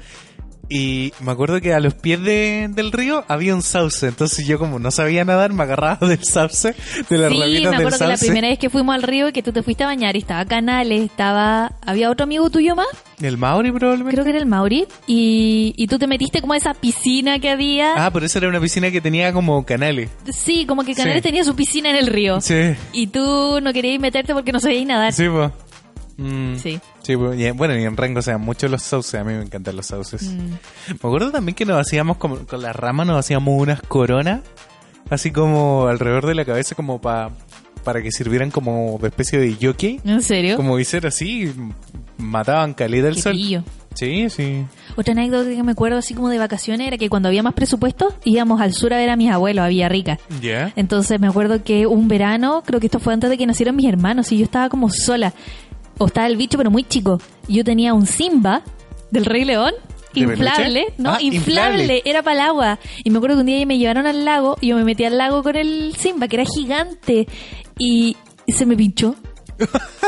y me acuerdo que a los pies de- del río había un sauce. Entonces yo como no sabía nadar, me agarraba del sauce, de las Sí, me del acuerdo que la primera vez que fuimos al río y que tú te fuiste a bañar y estaba Canales, estaba... ¿Había otro amigo tuyo más? El Mauri probablemente. Creo que era el Mauri. Y, y tú te metiste como a esa piscina que había. Ah, pero esa era una piscina que tenía como canales. Sí, como que Canales Sí. tenía su piscina en el río. Sí, Y tú no querías meterte porque no sabías nadar. sí. Sí. Sí, pues, en- bueno, y en Rengo se dan mucho los sauces. A mí me encantan los sauces. Mm. Me acuerdo también que nos hacíamos como, con la rama, nos hacíamos unas coronas, así como alrededor de la cabeza, como pa- para que sirvieran como de especie de jockey. ¿En serio? Como visera así, mataban calidad del Qué sol. pillo. Sí, sí. Otra anécdota que me acuerdo así como de vacaciones era que cuando había más presupuesto íbamos al sur a ver a mis abuelos, a Villarrica. ¿Ya? Entonces me acuerdo que un verano, creo que esto fue antes de que nacieron mis hermanos, y yo estaba como sola. O estaba el bicho, pero muy chico. Yo tenía un Simba del Rey León. ¿De Inflable? ¿no? Ah, inflable, inflable. era para el agua. Y me acuerdo que un día me llevaron al lago y yo me metí al lago con el Simba, que era gigante. Y se me pinchó.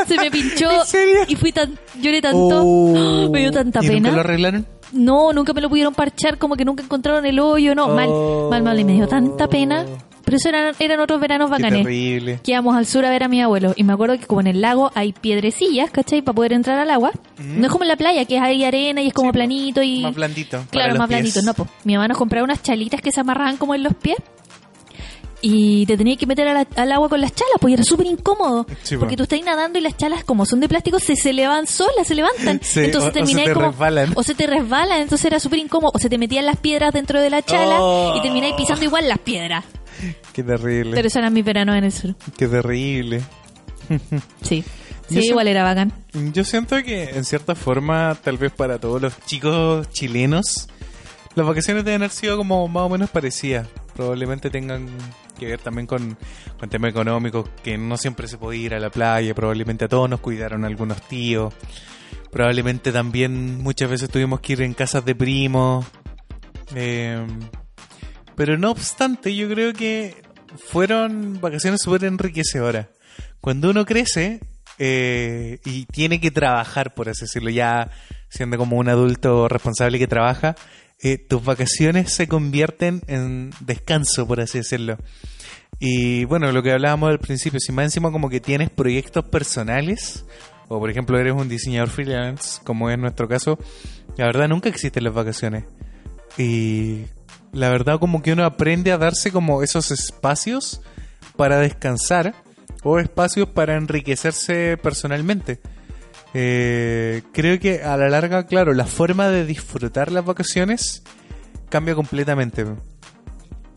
Se me pinchó. ¿En serio? Y fui tan, lloré tanto. Oh. Me dio tanta ¿Y pena. nunca lo arreglaron? No, nunca me lo pudieron parchar, como que nunca encontraron el hoyo, no, mal, Oh. mal, mal, y me dio tanta pena. Pero eso eran, eran otros veranos Qué bacanes. terrible. Que íbamos al sur a ver a mi abuelo. Y me acuerdo que como en el lago hay piedrecillas, ¿cachai? Para poder entrar al agua. Mm. No es como en la playa, que hay arena y es como Sí, planito y... Más blandito. Claro, más blandito. No, pues. Mi mamá nos compraba unas chalitas que se amarraban como en los pies. Y te tenías que meter la- al agua con las chalas, pues y era súper incómodo. Sí, porque tú estás nadando y las chalas, como son de plástico, se, se elevan solas, se levantan. Sí, entonces o- o se termináis te como. resbalan. O se te resbalan, entonces era súper incómodo. O se te metían las piedras dentro de la chala Oh. y termináis pisando igual las piedras. Qué terrible. Pero eso eran mis veranos en el sur. Qué terrible. Sí. Sí, igual era bacán. Yo siento que en cierta forma, tal vez para todos los chicos chilenos, las vacaciones deben haber sido como más o menos parecidas. Probablemente tengan que ver también con, con temas económicos, que no siempre se podía ir a la playa, probablemente a todos nos cuidaron algunos tíos, probablemente también muchas veces tuvimos que ir en casas de primos. eh, pero no obstante, yo creo que fueron vacaciones súper enriquecedoras. Cuando uno crece eh, y tiene que trabajar, por así decirlo, ya siendo como un adulto responsable que trabaja, eh, tus vacaciones se convierten en descanso, por así decirlo. Y bueno, lo que hablábamos al principio, si más encima como que tienes proyectos personales, o por ejemplo eres un diseñador freelance, como es nuestro caso, la verdad nunca existen las vacaciones. Y la verdad como que uno aprende a darse como esos espacios para descansar o espacios para enriquecerse personalmente. Eh, creo que a la larga, claro, la forma de disfrutar las vacaciones cambia completamente.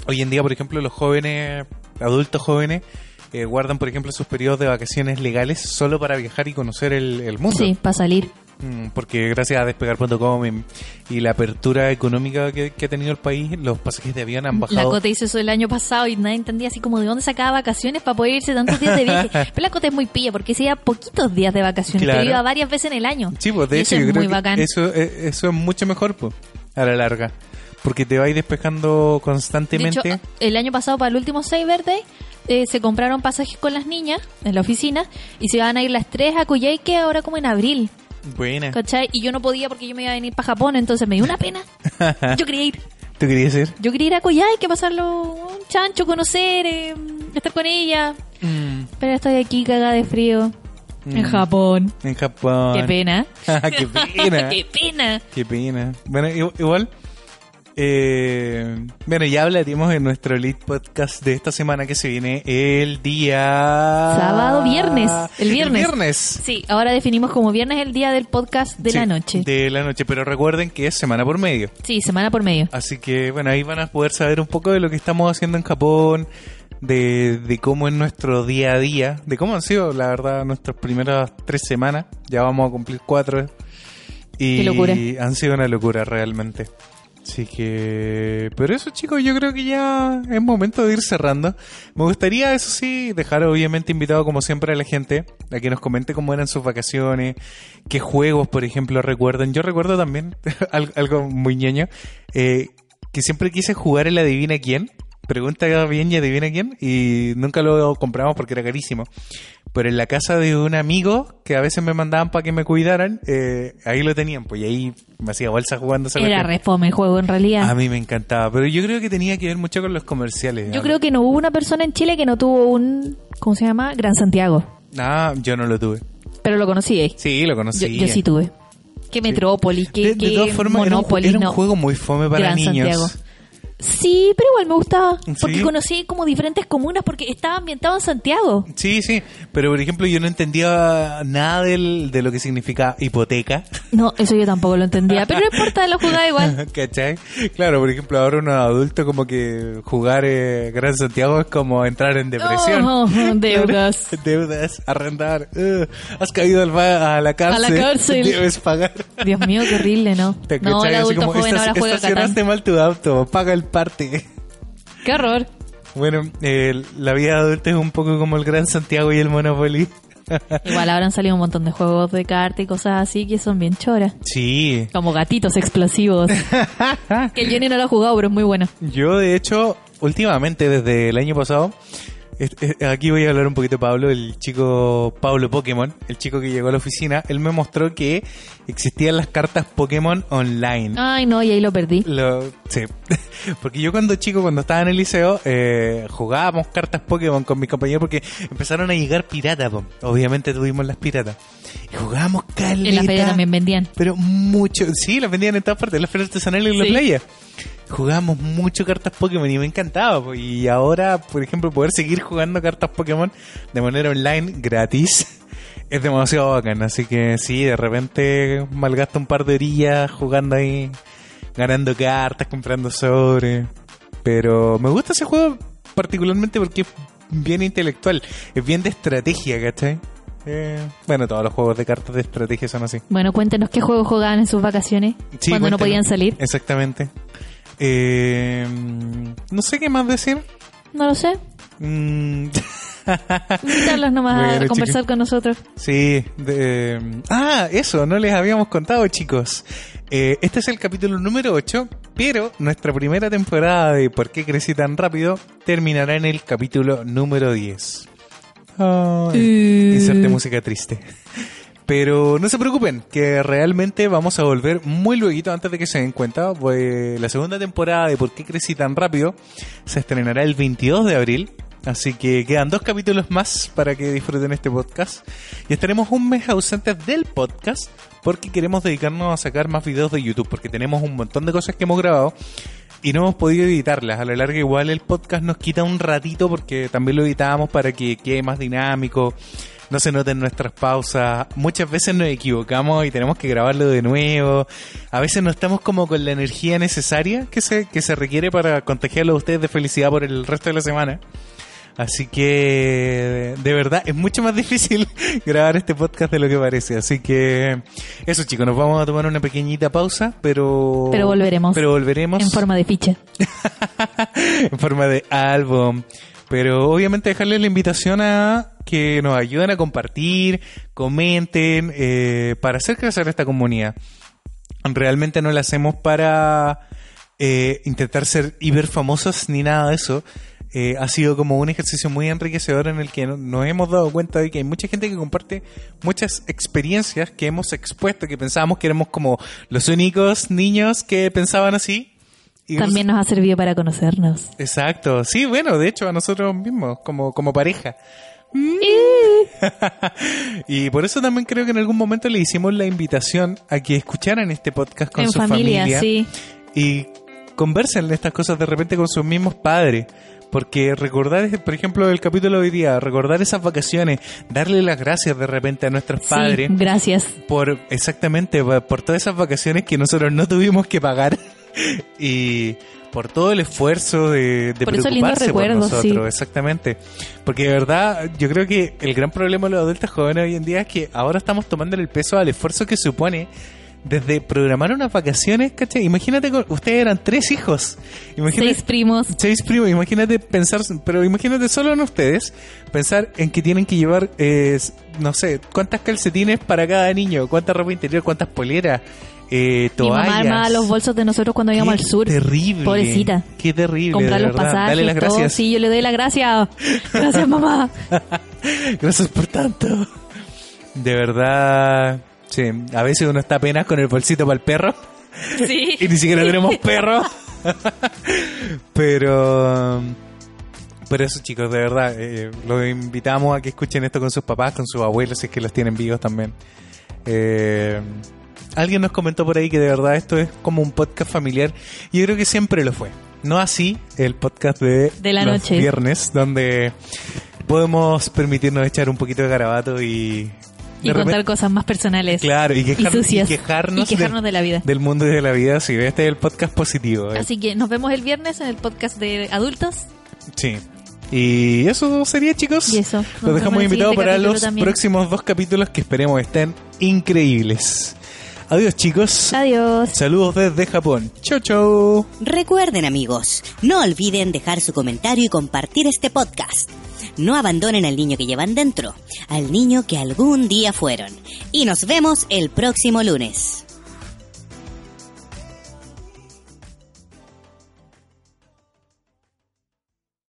Hoy en día, por ejemplo, los jóvenes, adultos jóvenes, eh, guardan, por ejemplo, sus periodos de vacaciones legales solo para viajar y conocer el, el mundo. Sí, para salir. Mm, Porque gracias a despegar.com y, la apertura económica que, que ha tenido el país, los pasajes de avión han La bajado. Cote hizo eso el año pasado y nadie entendía así como de dónde sacaba vacaciones para poder irse tantos días de viaje. Pero la Cote es muy pilla porque se iba poquitos días de vacaciones, Claro. pero iba varias veces en el año. Sí, pues de hecho eso yo es creo muy bacán. eso, eso es mucho mejor pues, a la larga. Porque te vais despejando De hecho, constantemente. el año pasado para el último Cyber Day eh, se compraron pasajes con las niñas en la oficina y se iban a ir las tres a Coyhaique ahora como en abril, Buena. ¿cachai? Y yo no podía porque yo me iba a venir para Japón, entonces me dio una pena. Yo quería ir. ¿Tú querías ir? Yo quería ir a Coyhaique, pasarlo un chancho, conocer, eh, estar con ella. Pero estoy aquí cagada de frío. En Mm. Japón. En Japón. Qué pena. Qué pena. Qué pena. Qué pena. Bueno, igual. Eh, bueno, ya hablaremos en nuestro lead podcast de esta semana que se viene el día. Sábado, viernes. El viernes. viernes. Sí, ahora definimos como viernes el día del podcast de Sí, la noche. De la noche, pero recuerden que es semana por medio. Sí, semana por medio. Así que, bueno, ahí van a poder saber un poco de lo que estamos haciendo en Japón, de, de cómo es nuestro día a día, de cómo han sido, la verdad, nuestras primeras tres semanas. Ya vamos a cumplir cuatro. Y Qué locura. han sido una locura realmente. Así que... Pero eso chicos, yo creo que ya es momento de ir cerrando. Me gustaría, eso sí, dejar obviamente invitado como siempre a la gente a que nos comente cómo eran sus vacaciones, qué juegos, por ejemplo, recuerdan. Yo recuerdo también al- algo muy ñoño, eh, que siempre quise jugar el Adivina quién. Pregunta bien y adivina quién. Y nunca lo compramos porque era carísimo. Pero en la casa de un amigo que a veces me mandaban para que me cuidaran, eh, ahí lo tenían. Pues y ahí me hacía bolsa jugando Era refome el juego en realidad. A mí me encantaba, pero yo creo que tenía que ver mucho con los comerciales. Yo creo que no hubo una persona en Chile que no tuvo un, ¿cómo se llama? Gran Santiago. Ah, yo no lo tuve. Pero lo conocí. ¿eh? Sí, lo Yo, conocí. yo sí tuve. ¿Qué Metrópolis? ¿Qué, De, de qué todas formas, era un, Monopoly? era un no. juego muy fome para Gran niños. Santiago. Sí, pero igual me gustaba. Porque Sí. conocí como diferentes comunas porque estaba ambientado en Santiago. Sí, sí, pero por ejemplo yo no entendía nada del, de lo que significa hipoteca. No, eso yo tampoco lo entendía. Pero no importa, lo jugaba igual. ¿Cachai? Claro, por ejemplo, ahora uno adulto como que jugar eh, Gran Santiago es como entrar en depresión. Oh, deudas. Claro, deudas, arrendar. Uh, has caído al a la cárcel. A la cárcel. Debes pagar. Dios mío, qué horrible, ¿no? Te- No, el Así adulto como, joven "Estás- ahora juega mal tu auto, paga el parte. Qué horror. Bueno, eh, la vida adulta es un poco como el Gran Santiago y el Monopoly. Igual ahora han salido un montón de juegos de carta y cosas así que son bien choras. Sí. Como gatitos explosivos. que Jenny no lo ha jugado, pero es muy bueno. Yo, de hecho, últimamente, desde el año pasado, aquí voy a hablar un poquito de Pablo, el chico Pablo Pokémon, el chico que llegó a la oficina, él me mostró que existían las cartas Pokémon online. Ay, no, y ahí lo perdí. Lo, sí, porque yo cuando chico, cuando estaba en el liceo, eh, jugábamos cartas Pokémon con mis compañeros porque empezaron a llegar piratas, obviamente tuvimos las piratas. Y jugábamos caleta. En la feria también vendían. Pero mucho, sí, las vendían en todas partes, en las ferias artesanales y en las Sí. playas. Jugábamos mucho cartas Pokémon y me encantaba. po. Y ahora, por ejemplo, poder seguir jugando cartas Pokémon de manera online, gratis, es demasiado bacán. Así que sí, de repente malgasto un par de orillas jugando ahí, ganando cartas, comprando sobres. Pero me gusta ese juego particularmente porque es bien intelectual, es bien de estrategia, ¿cachai? Eh, bueno, todos los juegos de cartas de estrategia son así. Bueno, cuéntenos qué juegos jugaban en sus vacaciones Sí, cuando no podían salir. Exactamente. Eh, no sé qué más decir. No lo sé. Mm, Invitarlos nomás Bueno, a conversar con nosotros. sí. de- ah, eso, no les habíamos contado, chicos. Eh, este es el capítulo número 8, pero nuestra primera temporada de ¿Por qué crecí tan rápido? terminará en el capítulo número 10. Ay, inserte música triste. Pero no se preocupen, que realmente vamos a volver muy luego antes de que se den cuenta. la segunda temporada de ¿Por qué crecí tan rápido? se estrenará el 22 de abril. Así que quedan dos capítulos más para que disfruten este podcast. Y estaremos un mes ausentes del podcast porque queremos dedicarnos a sacar más videos de YouTube porque tenemos un montón de cosas que hemos grabado y no hemos podido editarlas. A la larga igual el podcast nos quita un ratito porque también lo editamos para que quede más dinámico, no se noten nuestras pausas. Muchas veces nos equivocamos y tenemos que grabarlo de nuevo. A veces no estamos como con la energía necesaria que se, que se requiere para contagiarlo a ustedes de felicidad por el resto de la semana. Así que de verdad es mucho más difícil grabar este podcast de lo que parece. Así que eso chicos, nos vamos a tomar una pequeñita pausa, pero Pero volveremos. Pero volveremos En forma de ficha. en forma de álbum. Pero obviamente dejarles la invitación a que nos ayuden a compartir, comenten, eh, para hacer crecer esta comunidad. Realmente no la hacemos para eh, intentar ser hiper famosos ni nada de eso. Eh, ha sido como un ejercicio muy enriquecedor en el que no- nos hemos dado cuenta de que hay mucha gente que comparte muchas experiencias que hemos expuesto, que pensábamos que éramos como los únicos niños que pensaban así. Y También nos ha servido para conocernos. Exacto, sí, bueno, de hecho a nosotros mismos, como, como pareja. y por eso también creo que en algún momento le hicimos la invitación a que escucharan este podcast con en su familia, familia sí. y conversen estas cosas de repente con sus mismos padres. Porque recordar, por ejemplo, el capítulo de hoy día, recordar esas vacaciones, darle las gracias de repente a nuestros Sí, padres gracias. por exactamente por todas esas vacaciones que nosotros no tuvimos que pagar y por todo el esfuerzo de, de Por preocuparse por nosotros, sí. exactamente. Porque de verdad, yo creo que el gran problema de los adultos jóvenes hoy en día es que ahora estamos tomando el peso al esfuerzo que supone desde programar unas vacaciones, ¿cachai? Imagínate, ustedes eran tres hijos. Imagínate, Seis primos. Seis primos, imagínate pensar, pero imagínate solo en ustedes, pensar en que tienen que llevar, eh, no sé, cuántas calcetines para cada niño, cuánta ropa interior, cuántas poleras, eh, Mi mamá toallas. armaba los bolsos de nosotros cuando íbamos al sur. Terrible. Pobrecita. Qué terrible. Comprar los verdad. pasajes, Dale las todo. gracias. Sí, yo le doy las gracias. Gracias, mamá. Gracias por tanto. De verdad, sí, a veces uno está apenas con el bolsito para el perro. Sí. y ni siquiera tenemos perro. pero pero eso chicos, de verdad, eh, los invitamos a que escuchen esto con sus papás, con sus abuelos, si es que los tienen vivos también. Eh, alguien nos comentó por ahí que de verdad esto es como un podcast familiar y yo creo que siempre lo fue. No así el podcast de, De la los noche. viernes, donde podemos permitirnos echar un poquito de garabato y... Y contar cosas más personales. Claro, y, quejar- sucias. y quejarnos, Y quejarnos de la vida. del mundo y de la vida. Sí, este es el podcast positivo. eh. Así que nos vemos el viernes en el podcast de adultos. Sí. Y eso sería, chicos. Y eso. Nos Los dejamos invitados para los también. próximos dos capítulos que esperemos estén increíbles. Adiós, chicos. Adiós. Saludos desde Japón. Chau, chau. Recuerden amigos, no olviden dejar su comentario y compartir este podcast. No abandonen al niño que llevan dentro, al niño que algún día fueron. Y nos vemos el próximo lunes.